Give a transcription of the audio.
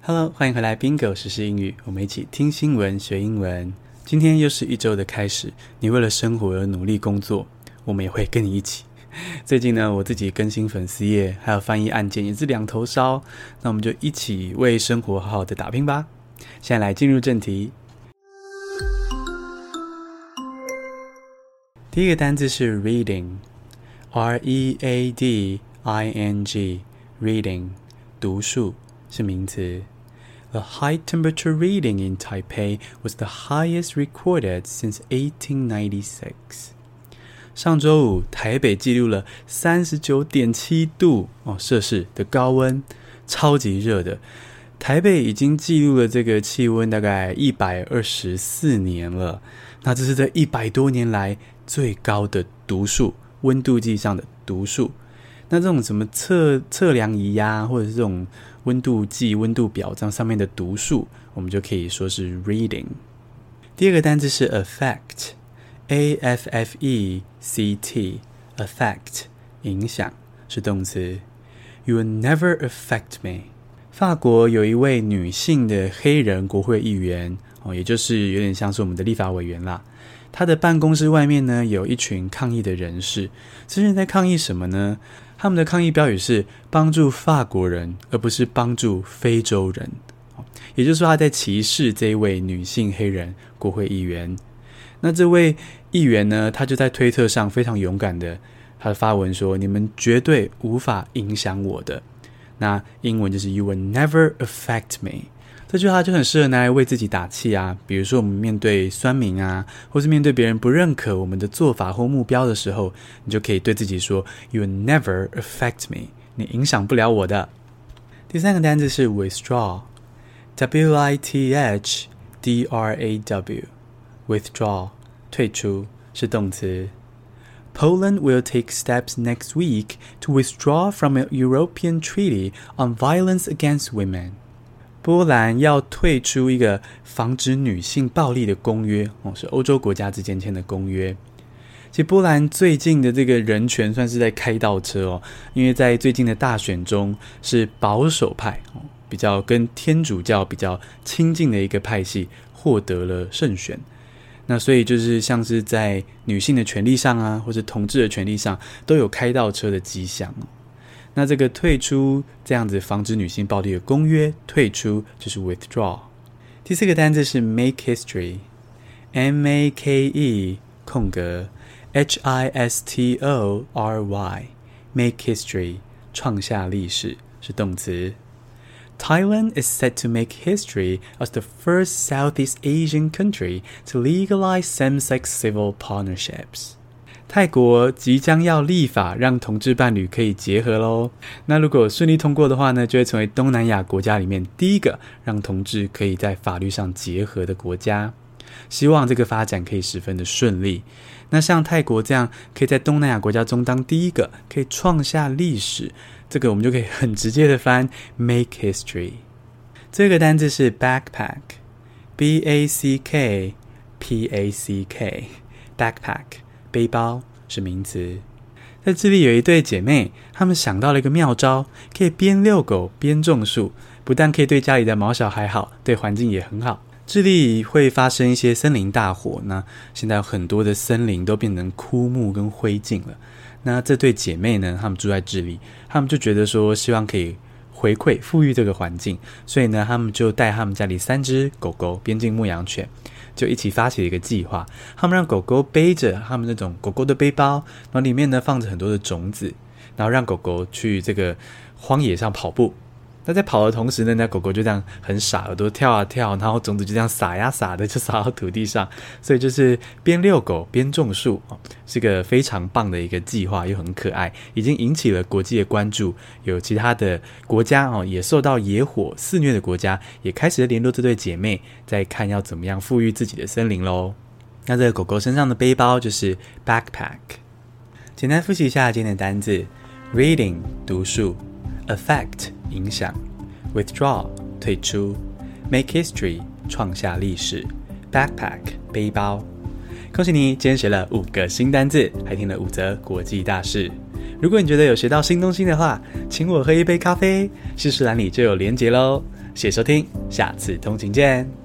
Hello，欢迎回来，Bingo 时英语，我们一起听新闻学英文。今天又是一周的开始，你为了生活而努力工作，我们也会跟你一起。最近呢，我自己更新粉丝页，还有翻译案件，也是两头烧。那我们就一起为生活好好的打拼吧。现在来进入正题。第一个单字是 reading，R E A D I N G，reading，读书是名词。The high temperature reading in Taipei was the highest recorded since 1896. 上周五，台北记录了三十九点七度哦摄氏的高温，超级热的。台北已经记录了这个气温大概一百二十四年了。那这是这一百多年来最高的读数，温度计上的读数。那这种什么测测量仪呀，或者是这种温度计、温度表这样上面的读数，我们就可以说是 reading。第二个单词是 affect，a f f e c t，affect 影响是动词。You will never affect me。法国有一位女性的黑人国会议员哦，也就是有点像是我们的立法委员啦。她的办公室外面呢，有一群抗议的人士，这些人在抗议什么呢？他们的抗议标语是帮助法国人，而不是帮助非洲人。也就是说，他在歧视这一位女性黑人国会议员。那这位议员呢，他就在推特上非常勇敢的，他的发文说：“你们绝对无法影响我的。”那英文就是 “You will never affect me”。这句话就很适合拿来为自己打气啊！比如说，我们面对酸民啊，或是面对别人不认可我们的做法或目标的时候，你就可以对自己说：“You will never affect me。”你影响不了我的。第三个单词是 withdraw，W I T H D R A W，withdraw 退出是动词。Poland will take steps next week to withdraw from a European treaty on violence against women. 波兰要退出一个防止女性暴力的公约哦，是欧洲国家之间签的公约。其实波兰最近的这个人权算是在开倒车哦，因为在最近的大选中是保守派哦，比较跟天主教比较亲近的一个派系获得了胜选。那所以就是像是在女性的权利上啊，或者同志的权利上都有开倒车的迹象。那这个退出这样子防止女性暴力的公约，退出就是 withdraw。第四个单字是 make history，M A K E 空格 H I S T O R Y，make history 创下历史是动词。Thailand is set to make history as the first Southeast Asian country to legalize same-sex civil partnerships. 泰国即将要立法让同志伴侣可以结合喽。那如果顺利通过的话呢，就会成为东南亚国家里面第一个让同志可以在法律上结合的国家。希望这个发展可以十分的顺利。那像泰国这样可以在东南亚国家中当第一个，可以创下历史，这个我们就可以很直接的翻 make history。这个单字是 backpack，b a c k p a c k，backpack。背包是名词，在智利有一对姐妹，她们想到了一个妙招，可以边遛狗边种树，不但可以对家里的毛小孩好，对环境也很好。智利会发生一些森林大火，那现在很多的森林都变成枯木跟灰烬了。那这对姐妹呢，她们住在智利，她们就觉得说，希望可以回馈富裕这个环境，所以呢，她们就带她们家里三只狗狗，边境牧羊犬。就一起发起了一个计划，他们让狗狗背着他们那种狗狗的背包，然后里面呢放着很多的种子，然后让狗狗去这个荒野上跑步。那在跑的同时呢，那狗狗就这样很傻，耳朵跳啊跳，然后种子就这样撒呀撒的就撒到土地上，所以就是边遛狗边种树，是个非常棒的一个计划，又很可爱，已经引起了国际的关注。有其他的国家哦，也受到野火肆虐的国家，也开始联络这对姐妹，在看要怎么样复育自己的森林喽。那这个狗狗身上的背包就是 backpack。简单复习一下今天的单字：reading 读书，affect。影响，withdraw 退出，make history 创下历史，backpack 背包。恭喜你，今天学了五个新单字，还听了五则国际大事。如果你觉得有学到新东西的话，请我喝一杯咖啡，试试栏里就有连结喽。谢谢收听，下次通勤见。